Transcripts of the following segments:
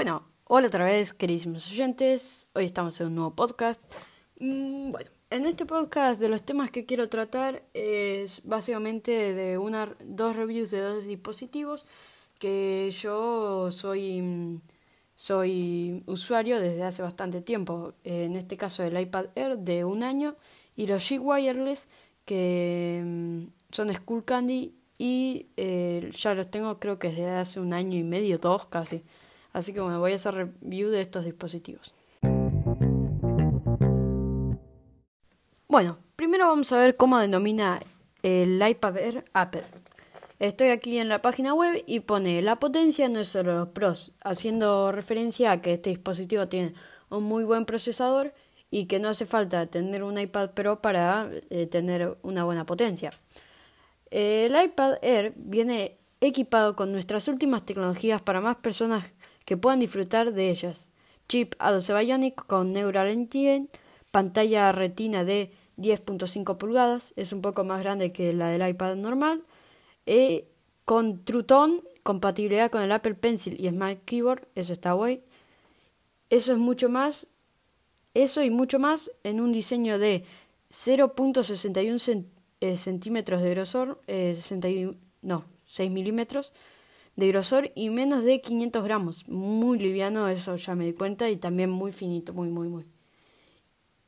Bueno, hola otra vez, queridísimos oyentes. Hoy estamos en un nuevo podcast. Mm, bueno, en este podcast de los temas que quiero tratar es básicamente de una, dos reviews de dos dispositivos que yo soy, soy usuario desde hace bastante tiempo. En este caso el iPad Air de un año y los G Wireless que mm, son Skull Candy y eh, ya los tengo creo que desde hace un año y medio, dos casi. Así que bueno, voy a hacer review de estos dispositivos. Bueno, primero vamos a ver cómo denomina el iPad Air Apple. Estoy aquí en la página web y pone la potencia no es solo los pros, haciendo referencia a que este dispositivo tiene un muy buen procesador y que no hace falta tener un iPad Pro para eh, tener una buena potencia. El iPad Air viene equipado con nuestras últimas tecnologías para más personas que puedan disfrutar de ellas. Chip A12 Bionic con Neural Engine, pantalla retina de 10.5 pulgadas, es un poco más grande que la del iPad normal, y con True Tone, compatibilidad con el Apple Pencil y Smart Keyboard, eso está guay. Eso es mucho más, eso y mucho más en un diseño de 0.61 eh, centímetros de grosor, eh, no, 6 milímetros, de grosor y menos de 500 gramos. Muy liviano, eso ya me di cuenta, y también muy finito, muy, muy, muy.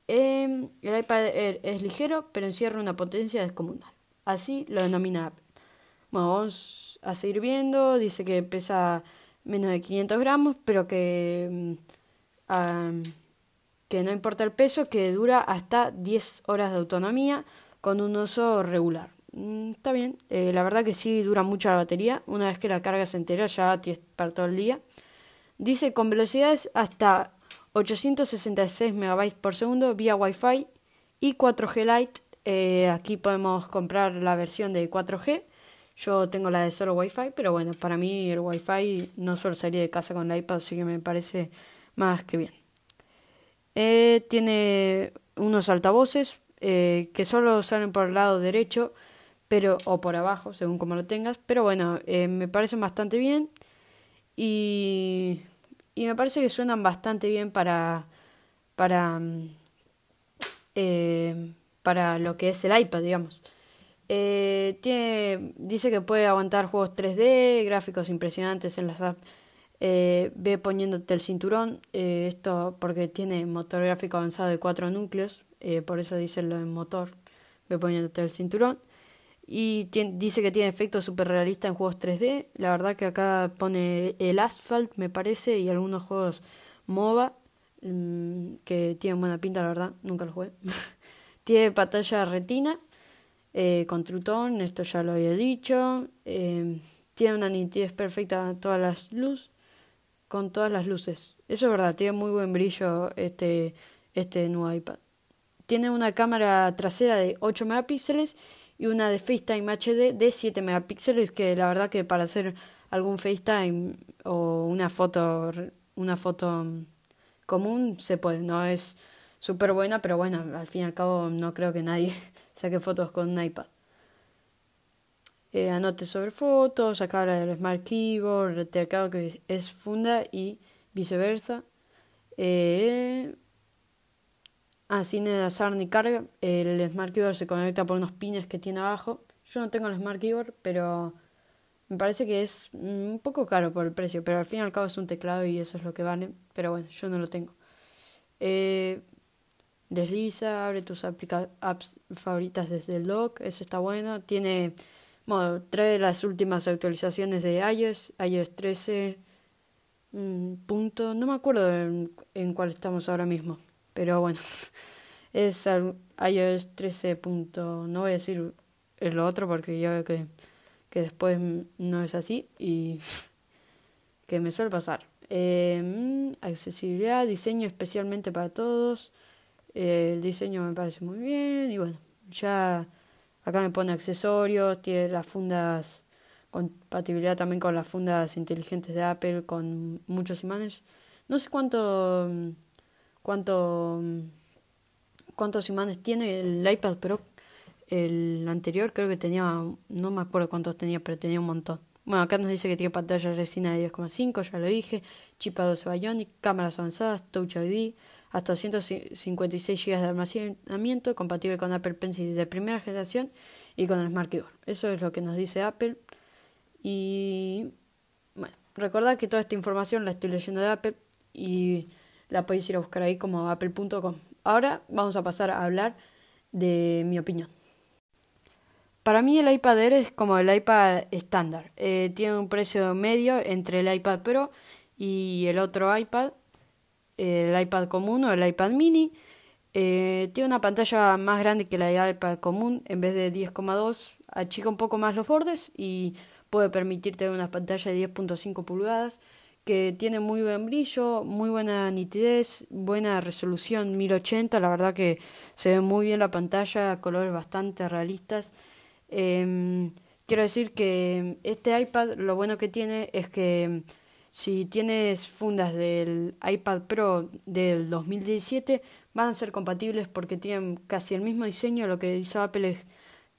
Eh, el iPad Air es ligero, pero encierra una potencia descomunal. Así lo denomina Apple. Bueno, vamos a seguir viendo. Dice que pesa menos de 500 gramos, pero que, mm, que no importa el peso, que dura hasta 10 horas de autonomía con un uso regular. Mm, está bien, eh, la verdad que sí dura mucho la batería. Una vez que la carga se entera ya tienes para todo el día. Dice con velocidades hasta 866 megabytes por segundo vía Wi-Fi y 4G Lite. Eh, aquí podemos comprar la versión de 4G. Yo tengo la de solo Wi-Fi, pero bueno, para mí el Wi-Fi no suelo salir de casa con la iPad, así que me parece más que bien. Eh, tiene unos altavoces que solo salen por el lado derecho pero o por abajo, según como lo tengas, pero bueno, eh, me parecen bastante bien y, y me parece que suenan bastante bien para para mm, eh, para lo que es el iPad, digamos. Eh, dice que puede aguantar juegos 3D, gráficos impresionantes en las apps. ve poniéndote el cinturón, esto porque tiene motor gráfico avanzado de 4 núcleos, por eso dice lo del motor, ve poniéndote el cinturón y dice que tiene efectos super realistas en juegos 3D. La verdad que acá pone el Asphalt, me parece, y algunos juegos MOBA mm, que tienen buena pinta, la verdad, nunca los jugué. tiene pantalla retina eh, con Trutón, esto ya lo había dicho. Eh, tiene una nitidez perfecta todas las luces, con todas las luces. Eso es verdad, tiene muy buen brillo este, este nuevo iPad. Tiene una cámara trasera de 8 megapíxeles y una de FaceTime HD de 7 megapíxeles que la verdad que para hacer algún FaceTime o una foto una foto común se puede, no es súper buena, pero bueno, al fin y al cabo no creo que nadie saque fotos con un iPad. Eh, anote sobre fotos, sacar el Smart Keyboard, el teclado que es funda y viceversa. Eh, Ah, sin enlazar ni carga. El Smart Keyboard se conecta por unos pines que tiene abajo. Yo no tengo el Smart Keyboard, pero me parece que es un poco caro por el precio. Pero al fin y al cabo es un teclado y eso es lo que vale. Pero bueno, yo no lo tengo. Eh, desliza, abre tus apps favoritas desde el dock. Eso está bueno. Tiene, trae las últimas actualizaciones de iOS. iOS 13. Mm, punto, no me acuerdo en cuál estamos ahora mismo. Pero bueno, es iOS 13. no voy a decir lo otro porque ya veo que, que después no es así y que me suele pasar. Eh, accesibilidad, diseño especialmente para todos. Eh, el diseño me parece muy bien y bueno, ya acá me pone accesorios, tiene las fundas, compatibilidad también con las fundas inteligentes de Apple con muchos imanes. No sé cuánto cuánto, cuántos imanes tiene el iPad Pro. El anterior creo que tenía, no me acuerdo cuántos tenía, pero tenía un montón. Bueno, acá nos dice que tiene pantalla resina de 10,5, ya lo dije, chip A12 Bionic, cámaras avanzadas, Touch ID, hasta 256 GB de almacenamiento, compatible con Apple Pencil de primera generación y con el Smart Keyboard. Eso es lo que nos dice Apple. Y bueno, recordad que toda esta información la estoy leyendo de Apple y la podéis ir a buscar ahí como apple.com. Ahora vamos a pasar a hablar de mi opinión. Para mí el iPad Air es como el iPad estándar. Eh, tiene un precio medio entre el iPad Pro y el otro iPad, el iPad común o el iPad mini. Eh, tiene una pantalla más grande que la del iPad común, en vez de 10,2 achica un poco más los bordes y puede permitir tener una pantalla de 10.5 pulgadas que tiene muy buen brillo, muy buena nitidez, buena resolución 1080, la verdad que se ve muy bien la pantalla, colores bastante realistas Em, quiero decir que este iPad lo bueno que tiene es que si tienes fundas del iPad Pro del 2017 van a ser compatibles porque tienen casi el mismo diseño. Lo que hizo Apple es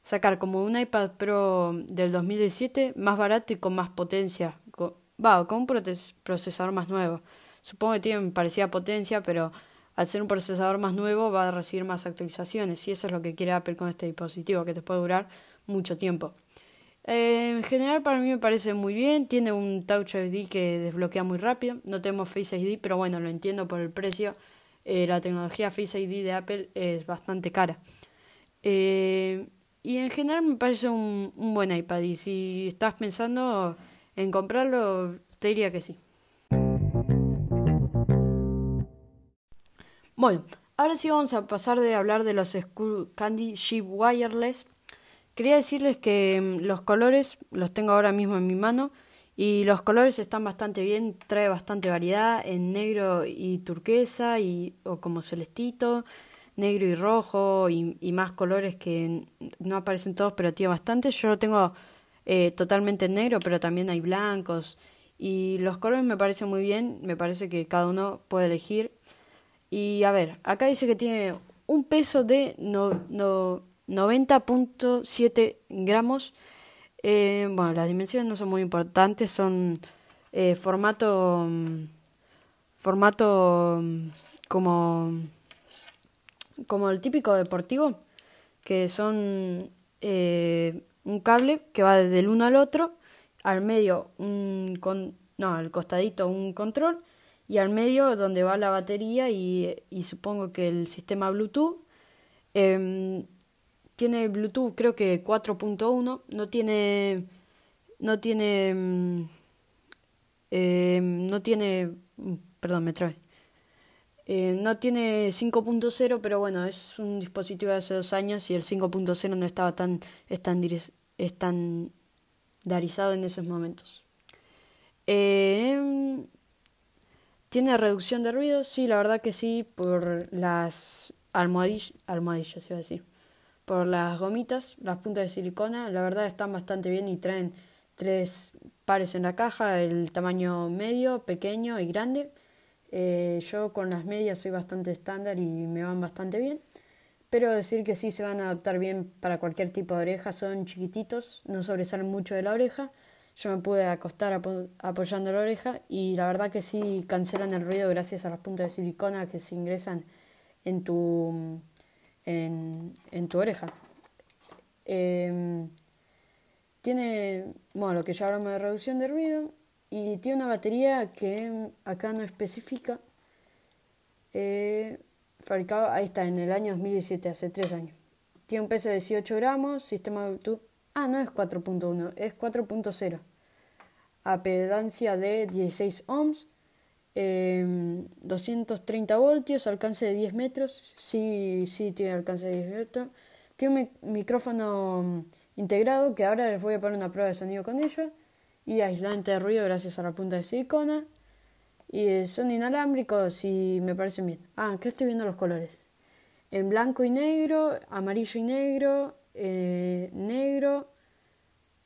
sacar como un iPad Pro del 2017 más barato y con más potencia. Va, con un procesador más nuevo. Supongo que tienen parecida potencia, pero al ser un procesador más nuevo va a recibir más actualizaciones. Y eso es lo que quiere Apple con este dispositivo, que te puede durar mucho tiempo. Eh, en general para mí me parece muy bien, tiene un Touch ID que desbloquea muy rápido, no tenemos Face ID, pero bueno, lo entiendo por el precio. Eh, la tecnología Face ID de Apple es bastante cara. Eh, y en general me parece un, un buen iPad y si estás pensando en comprarlo, te diría que sí. Bueno, ahora sí vamos a pasar de hablar de los School Candy Chip Wireless Quería decirles que mm, los colores los tengo ahora mismo en mi mano y los colores están bastante bien, trae bastante variedad en negro y turquesa y o como celestito, negro y rojo y, y más colores que no aparecen todos pero tiene bastante. Yo lo tengo eh, totalmente en negro pero también hay blancos y los colores me parecen muy bien, me parece que cada uno puede elegir. Y a ver, acá dice que tiene un peso de no, no 90.7 gramos. Eh, bueno, las dimensiones no son muy importantes, son eh, formato formato como como el típico deportivo, que son un cable que va desde el uno al otro, al medio un con, no, al costadito un control y al medio donde va la batería y, supongo que el sistema Bluetooth. Eh, tiene Bluetooth creo que 4.1, no tiene no tiene mm, eh, no tiene mm, perdón me trae eh, no tiene 5.0 pero bueno es un dispositivo de hace dos años y el 5.0 no estaba tan estandarizado en esos momentos. Eh, tiene reducción de ruido sí la verdad que sí por las almohadillas almohadillas a decir. Por las gomitas, las puntas de silicona, la verdad están bastante bien y traen tres pares en la caja, el tamaño medio, pequeño y grande. Eh, yo con las medias soy bastante estándar y me van bastante bien. Pero decir que sí se van a adaptar bien para cualquier tipo de oreja, son chiquititos, no sobresalen mucho de la oreja. Yo me pude acostar apoyando la oreja y la verdad que sí cancelan el ruido gracias a las puntas de silicona que se ingresan en tu en, en tu oreja. Em, tiene, bueno, lo que ya hablamos de reducción de ruido y tiene una batería que acá no especifica. Eh, fabricado, ahí está, en el año 2017, hace 3 años. Tiene un peso de 18 gramos, sistema Bluetooth. Ah, no es 4.1, es 4.0. Apedancia de 16 ohms 230 em, voltios, alcance de 10 metros, sí, sí tiene alcance de 10 metros. Tiene un micrófono integrado que ahora les voy a poner una prueba de sonido con ello. Y aislante de ruido gracias a la punta de silicona. Y son inalámbricos y me parecen bien. Ah, aquí estoy viendo los colores. En blanco y negro, amarillo y negro, eh, negro,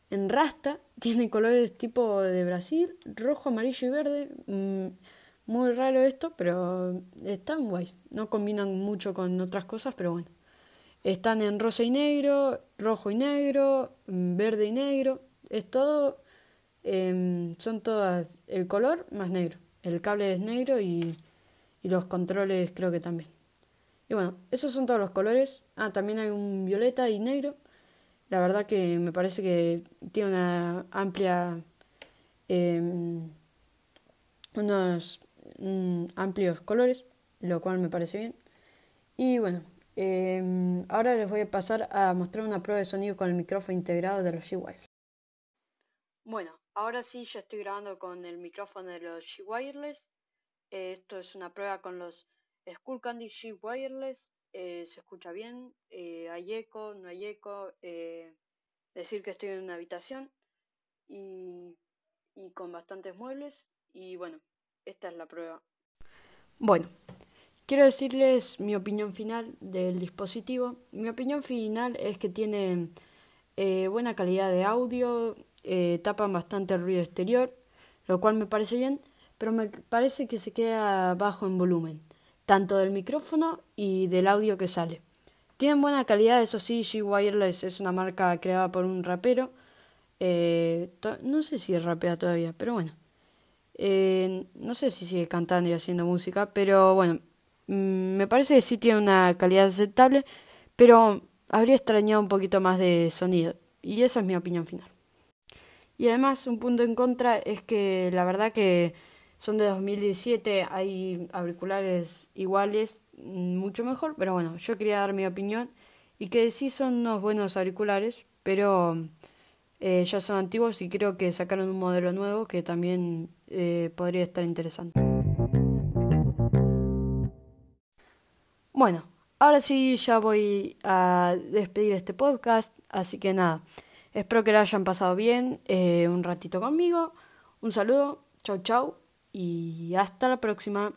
en rasta. Tiene colores tipo de Brasil, rojo, amarillo y verde. Mm, muy raro esto, pero están guays. No combinan mucho con otras cosas, pero bueno. Están en rosa y negro, rojo y negro, verde y negro. Es todo em, son todas el color más negro. El cable es negro y, y los controles creo que también. Y bueno, esos son todos los colores. Ah, también hay un violeta y negro. La verdad que me parece que tiene una amplia... Em, unos mm, amplios colores, lo cual me parece bien. Y bueno, em, ahora les voy a pasar a mostrar una prueba de sonido con el micrófono integrado de los G-Wireless. Bueno, ahora sí ya estoy grabando con el micrófono de los G-Wireless. Eh, esto es una prueba con los Skull Candy G-Wireless. Eh, se escucha bien, eh, hay eco, no hay eco. decir que estoy en una habitación y, y con bastantes muebles. Y bueno, esta es la prueba. Bueno, quiero decirles mi opinión final del dispositivo. Mi opinión final es que tiene buena calidad de audio, eh, tapan bastante el ruido exterior, lo cual me parece bien, pero me parece que se queda bajo en volumen, tanto del micrófono y del audio que sale. Tienen buena calidad, eso sí, G Wireless es una marca creada por un rapero. Eh, no sé si rapea todavía, pero bueno. Eh, no sé si sigue cantando y haciendo música, pero bueno, mm, me parece que sí tiene una calidad aceptable, pero habría extrañado un poquito más de sonido. Y esa es mi opinión final. Y además, un punto en contra es que la verdad que son de 2017, hay auriculares iguales, mm, mucho mejor, pero bueno, yo quería dar mi opinión y que sí son unos buenos auriculares, pero eh, ya son antiguos y creo que sacaron un modelo nuevo que también eh, podría estar interesante. Bueno, ahora sí ya voy a despedir este podcast, así que nada, espero que lo hayan pasado bien eh, un ratito conmigo. Un saludo, chau chau y hasta la próxima.